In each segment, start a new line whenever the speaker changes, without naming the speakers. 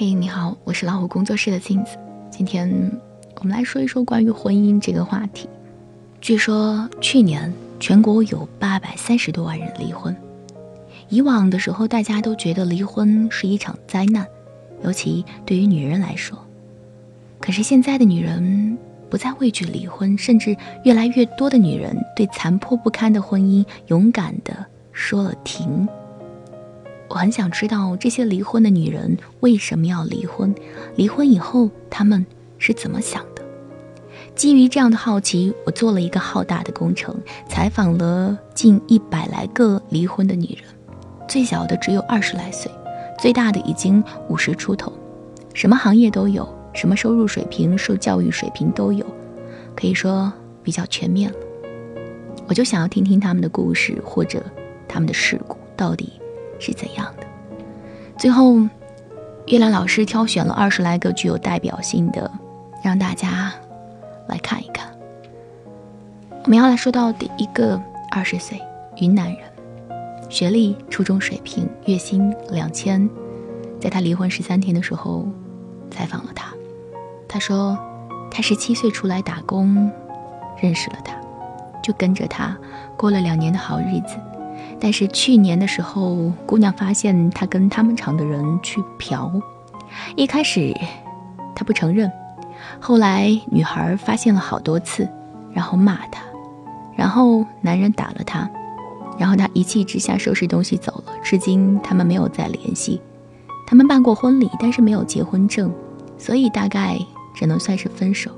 嘿，你好，我是老虎工作室的镜子。今天我们来说一说关于婚姻这个话题。据说去年全国有八百三十多万人离婚。以往的时候，大家都觉得离婚是一场灾难，尤其对于女人来说。可是现在的女人不再畏惧离婚，甚至越来越多的女人对残破不堪的婚姻勇敢地说了停。我很想知道这些离婚的女人为什么要离婚，离婚以后她们是怎么想的。基于这样的好奇，我做了一个浩大的工程，采访了近一百来个离婚的女人，最小的只有二十来岁，最大的已经五十出头，什么行业都有，什么收入水平、受教育水平都有，可以说比较全面了。我就想要听听他们的故事，或者他们的事故到底。是怎样的？最后，月亮老师挑选了二十来个具有代表性的，让大家来看一看。我们要来说到第一个，二十岁云南人，学历初中水平，月薪两千。在他离婚十三天的时候，采访了他，他说他十七岁出来打工，认识了他，就跟着他过了两年的好日子。但是去年的时候，姑娘发现他跟他们厂的人去嫖。一开始，他不承认，后来女孩发现了好多次，然后骂他，然后男人打了他，然后他一气之下收拾东西走了。至今他们没有再联系。他们办过婚礼，但是没有结婚证，所以大概只能算是分手。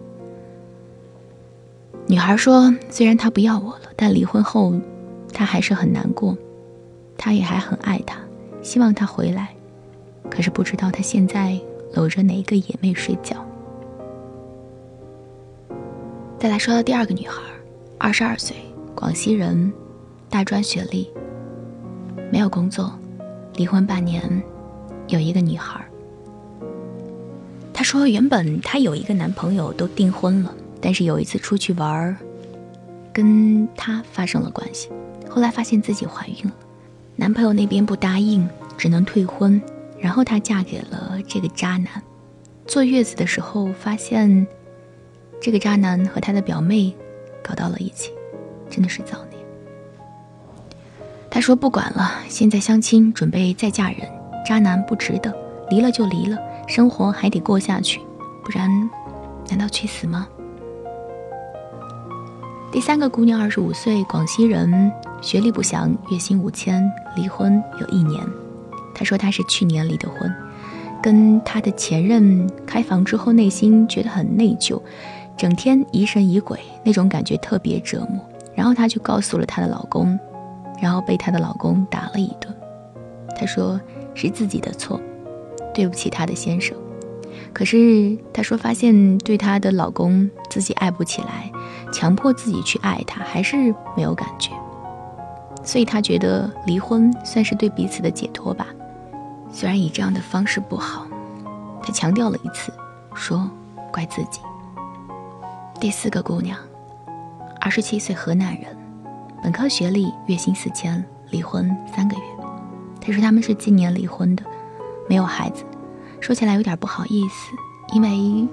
女孩说：“虽然他不要我了，但离婚后……”他还是很难过，他也还很爱他，希望他回来，可是不知道他现在搂着哪个野妹睡觉。再来说到第二个女孩，二十二岁，广西人，大专学历，没有工作，离婚半年，有一个女孩。她说，原本她有一个男朋友都订婚了，但是有一次出去玩，跟他发生了关系。后来发现自己怀孕了，男朋友那边不答应，只能退婚。然后她嫁给了这个渣男。坐月子的时候，发现这个渣男和他的表妹搞到了一起，真的是造孽。她说不管了，现在相亲，准备再嫁人。渣男不值得，离了就离了，生活还得过下去，不然难道去死吗？第三个姑娘，二十五岁，广西人，学历不详，月薪五千，离婚有一年。她说她是去年离的婚，跟她的前任开房之后，内心觉得很内疚，整天疑神疑鬼，那种感觉特别折磨。然后她就告诉了她的老公，然后被她的老公打了一顿。她说是自己的错，对不起她的先生。可是她说发现对她的老公自己爱不起来。强迫自己去爱他，还是没有感觉，所以他觉得离婚算是对彼此的解脱吧。虽然以这样的方式不好，他强调了一次，说怪自己。第四个姑娘，二十七岁，河南人，本科学历，月薪四千，离婚三个月。他说他们是今年离婚的，没有孩子。说起来有点不好意思，因为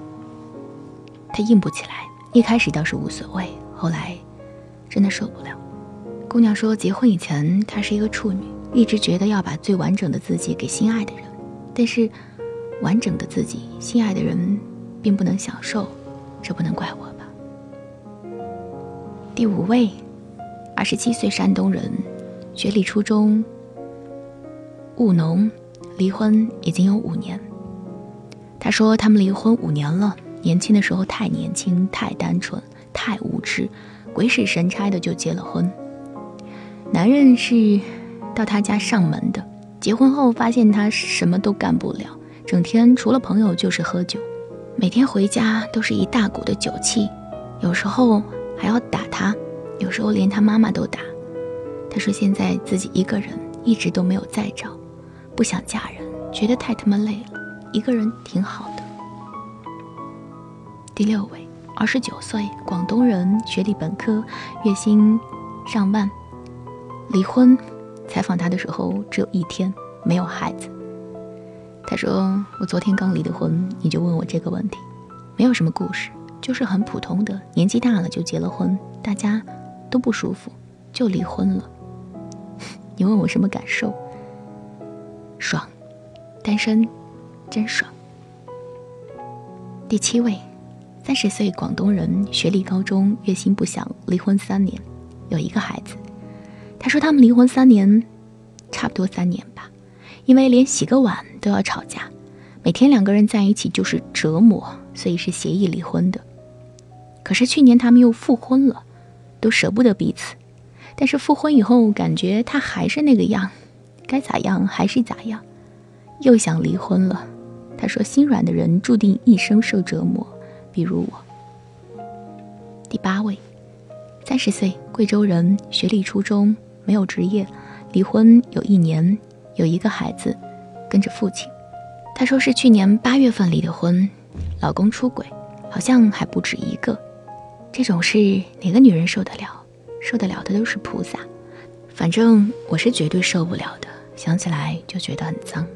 他硬不起来。一开始倒是无所谓，后来真的受不了。姑娘说，结婚以前她是一个处女，一直觉得要把最完整的自己给心爱的人，但是完整的自己心爱的人并不能享受，这不能怪我吧？第五位，二十七岁山东人，学历初中，务农，离婚已经有五年。他说他们离婚五年了。年轻的时候太年轻、太单纯、太无知，鬼使神差的就结了婚。男人是到他家上门的，结婚后发现他什么都干不了，整天除了朋友就是喝酒，每天回家都是一大股的酒气，有时候还要打他，有时候连他妈妈都打。他说现在自己一个人，一直都没有再找，不想嫁人，觉得太他妈累了，一个人挺好的。第六位，二十九岁，广东人，学历本科，月薪上万，离婚。采访他的时候只有一天，没有孩子。他说：“我昨天刚离的婚，你就问我这个问题，没有什么故事，就是很普通的，年纪大了就结了婚，大家都不舒服，就离婚了。你问我什么感受？爽，单身，真爽。”第七位，三十岁广东人，学历高中，月薪不详，离婚三年，有一个孩子。他说他们离婚三年，差不多三年吧。因为连洗个碗都要吵架，每天两个人在一起就是折磨，所以是协议离婚的。可是去年他们又复婚了，都舍不得彼此。但是复婚以后，感觉他还是那个样，该咋样还是咋样，又想离婚了。他说：“心软的人注定一生受折磨，比如我。”第八位，三十岁，贵州人，学历初中，没有职业，离婚有一年。有一个孩子，跟着父亲。他说是去年八月份离的婚，老公出轨，好像还不止一个。这种事哪个女人受得了？受得了的都是菩萨。反正我是绝对受不了的，想起来就觉得很脏。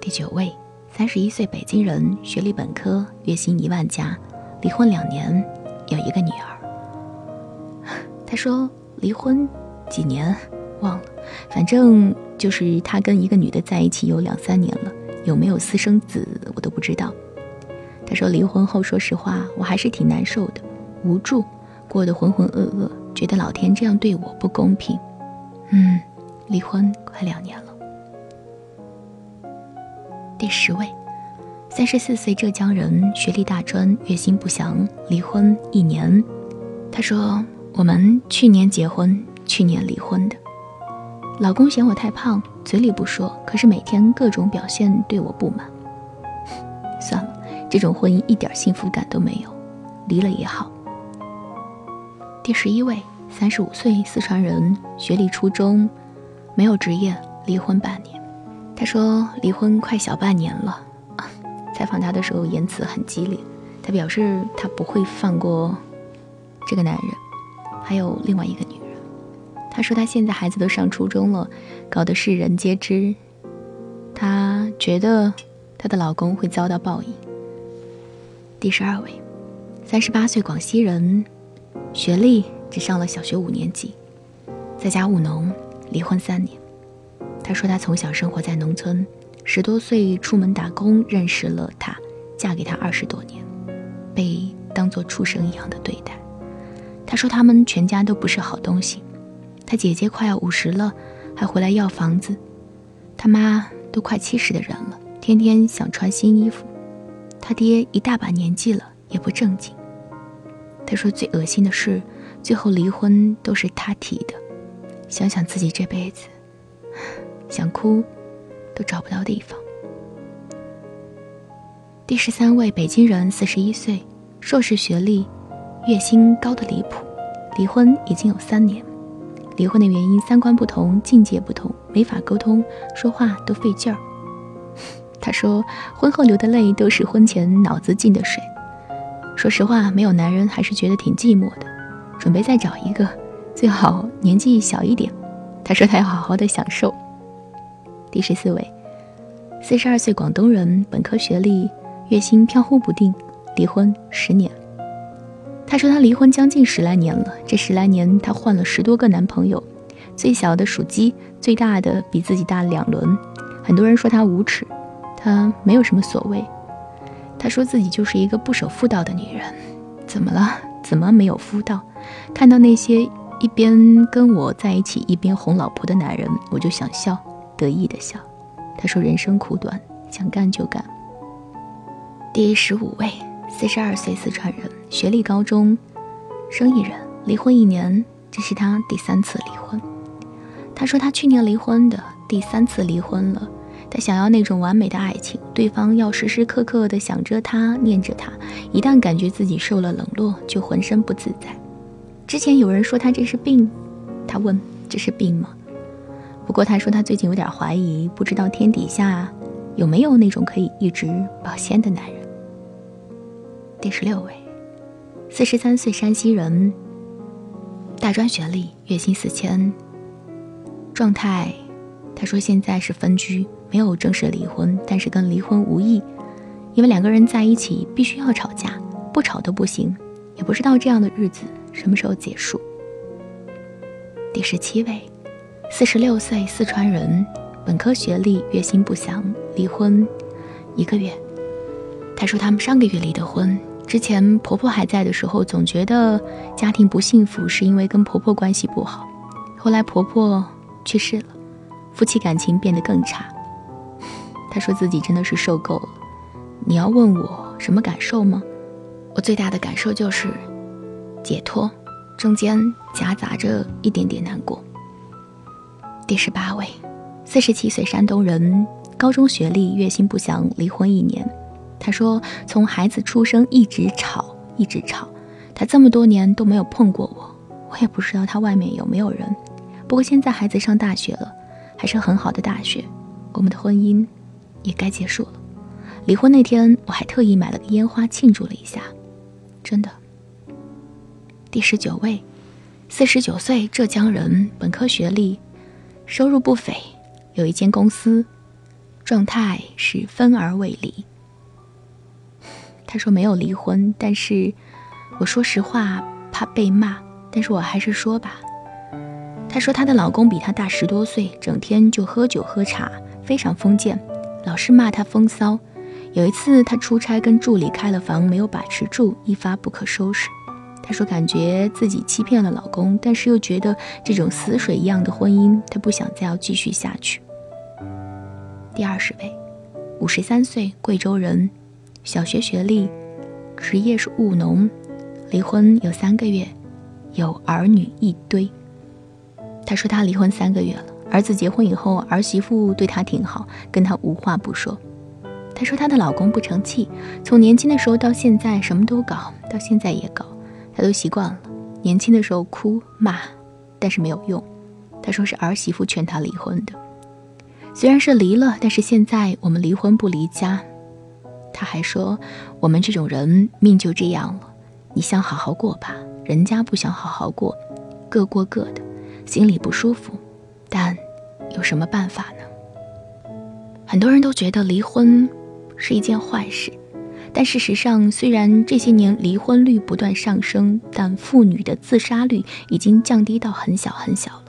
第九位，三十一岁北京人，学历本科，月薪一万加，离婚两年，有一个女儿。他说离婚几年忘了，反正。就是他跟一个女的在一起有两三年了，有没有私生子我都不知道。他说离婚后，说实话我还是挺难受的，无助，过得浑浑噩噩，觉得老天这样对我不公平。嗯，离婚快两年了。第十位，三十四岁浙江人，学历大专，月薪不详，离婚一年。他说我们去年结婚，去年离婚的。老公嫌我太胖，嘴里不说，可是每天各种表现对我不满。算了，这种婚姻一点幸福感都没有，离了也好。第十一位，三十五岁，四川人，学历初中，没有职业，离婚半年。他说离婚快小半年了。采访他的时候言辞很激烈，他表示他不会放过这个男人，还有另外一个女人。她说：“她现在孩子都上初中了，搞得世人皆知。她觉得她的老公会遭到报应。”第十二位，三十八岁广西人，学历只上了小学五年级，在家务农，离婚三年。他说：“他从小生活在农村，十多岁出门打工认识了他，嫁给他二十多年，被当做畜生一样的对待。”他说：“他们全家都不是好东西。”他姐姐快要五十了，还回来要房子；他妈都快七十的人了，天天想穿新衣服。他爹一大把年纪了，也不正经。他说最恶心的是，最后离婚都是他提的。想想自己这辈子，想哭都找不到地方。第十三位北京人，四十一岁，硕士学历，月薪高的离谱，离婚已经有三年。离婚的原因，三观不同，境界不同，没法沟通，说话都费劲儿。他说，婚后流的泪都是婚前脑子进的水。说实话，没有男人还是觉得挺寂寞的，准备再找一个，最好年纪小一点。他说他要好好的享受。第十四位，四十二岁广东人，本科学历，月薪飘忽不定，离婚十年。他说他离婚将近十来年了，这十来年他换了十多个男朋友，最小的属鸡，最大的比自己大两轮。很多人说他无耻，他没有什么所谓。他说自己就是一个不守妇道的女人。怎么了？怎么没有妇道？看到那些一边跟我在一起一边哄老婆的男人，我就想笑，得意的笑。他说人生苦短，想干就干。第十五位。四十二岁，四川人，学历高中，生意人，离婚一年，这是他第三次离婚。他说他去年离婚的，第三次离婚了。他想要那种完美的爱情，对方要时时刻刻的想着他，念着他。一旦感觉自己受了冷落，就浑身不自在。之前有人说他这是病，他问这是病吗？不过他说他最近有点怀疑，不知道天底下有没有那种可以一直保鲜的男人。第十六位，四十三岁山西人，大专学历，月薪四千。状态，他说现在是分居，没有正式离婚，但是跟离婚无异，因为两个人在一起必须要吵架，不吵都不行，也不知道这样的日子什么时候结束。第十七位，四十六岁四川人，本科学历，月薪不详，离婚一个月。他说他们上个月离的婚，之前婆婆还在的时候，总觉得家庭不幸福是因为跟婆婆关系不好，后来婆婆去世了，夫妻感情变得更差。他说自己真的是受够了。你要问我什么感受吗？我最大的感受就是解脱，中间夹杂着一点点难过。第十八位，四十七岁山东人，高中学历，月薪不详，离婚一年。他说从孩子出生一直吵，一直吵，他这么多年都没有碰过我，我也不知道他外面有没有人。不过现在孩子上大学了，还是很好的大学，我们的婚姻。也该结束了。离婚那天，我还特意买了个烟花庆祝了一下，真的。第十九位，四十九岁浙江人，本科学历，收入不菲，有一间公司，状态是分而未离。他说没有离婚，但是我说实话怕被骂，但是我还是说吧。他说她的老公比她大十多岁，整天就喝酒喝茶，非常封建。老是骂她风骚，有一次她出差跟助理开了房，没有把持住，一发不可收拾。她说感觉自己欺骗了老公，但是又觉得这种死水一样的婚姻，她不想再要继续下去。第二十位，五十三岁贵州人，小学学历，职业是务农，离婚有三个月，有儿女一堆。她说她离婚三个月了。儿子结婚以后，儿媳妇对她挺好，跟她无话不说。她说她的老公不成器，从年轻的时候到现在什么都搞，到现在也搞，他都习惯了。年轻的时候哭骂，但是没有用。他说是儿媳妇劝他离婚的，虽然是离了，但是现在我们离婚不离家。他还说我们这种人命就这样了，你想好好过吧，人家不想好好过，各过各的，心里不舒服。但有什么办法呢？很多人都觉得离婚是一件坏事，但事实上，虽然这些年离婚率不断上升，但妇女的自杀率已经降低到很小很小了。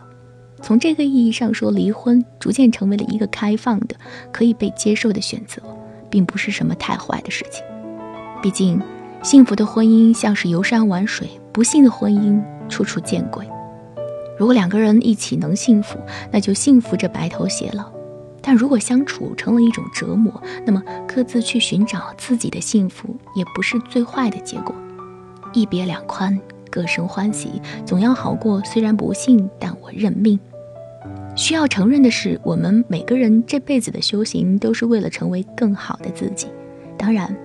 从这个意义上说，离婚逐渐成为了一个开放的、可以被接受的选择，并不是什么太坏的事情。毕竟，幸福的婚姻像是游山玩水，不幸的婚姻处处见鬼。如果两个人一起能幸福，那就幸福着白头偕老；但如果相处成了一种折磨，那么各自去寻找自己的幸福，也不是最坏的结果。一别两宽，各生欢喜，总要好过。虽然不幸，但我认命。需要承认的是，我们每个人这辈子的修行，都是为了成为更好的自己。当然，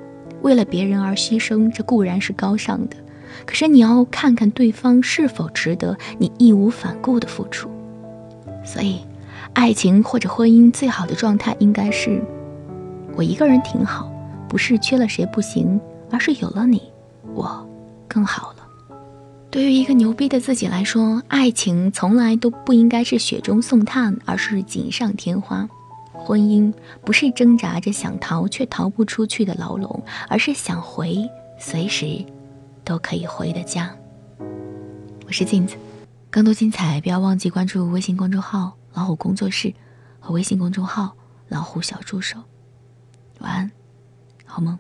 为了别人而牺牲，这固然是高尚的。可是你要看看对方是否值得你义无反顾的付出，所以，爱情或者婚姻最好的状态应该是，我一个人挺好，不是缺了谁不行，而是有了你，我更好了。对于一个牛逼的自己来说，爱情从来都不应该是雪中送炭，而是锦上添花；婚姻不是挣扎着想逃却逃不出去的牢笼，而是想回随时。都可以回的家。我是镜子，更多精彩不要忘记关注微信公众号“老虎工作室”和微信公众号“老虎小助手”。晚安，好梦。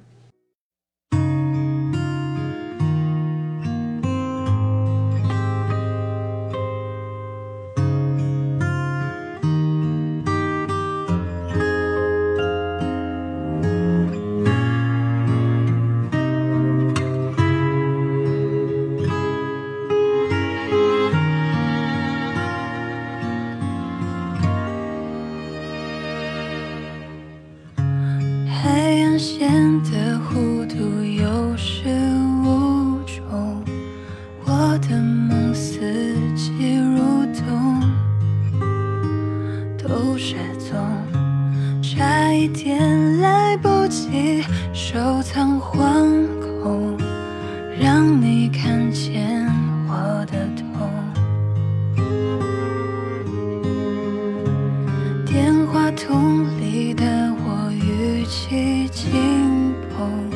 桶里的我语气轻恐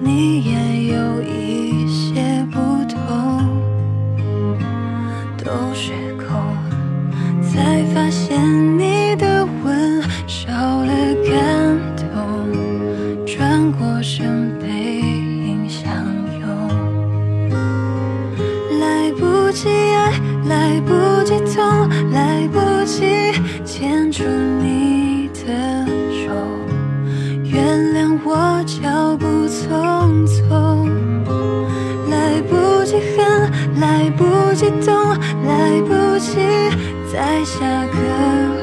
你也有一原谅我脚步匆匆来不及恨来不及懂来不及在下课。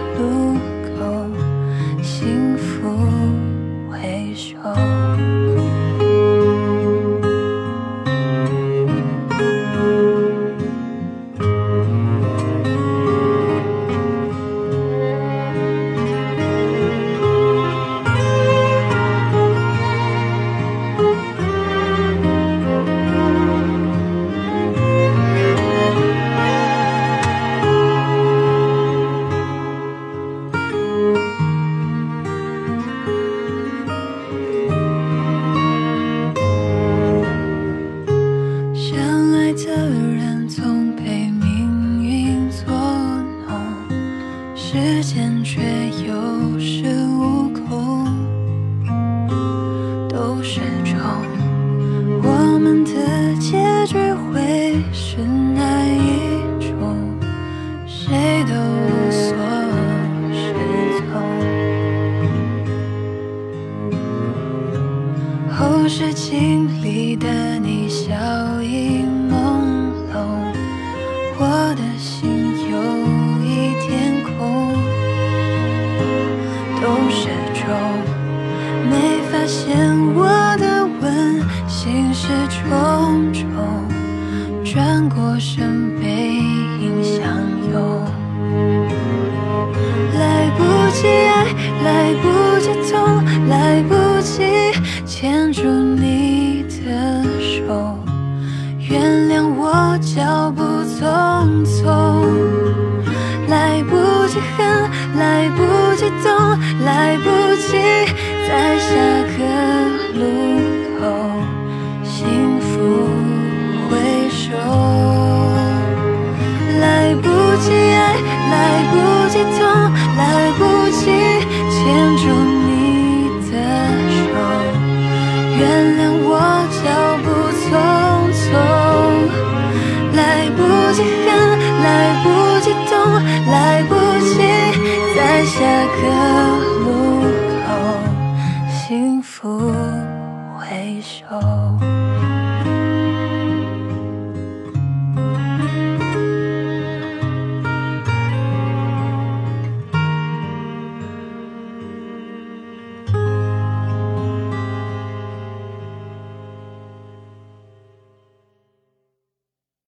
我脚步匆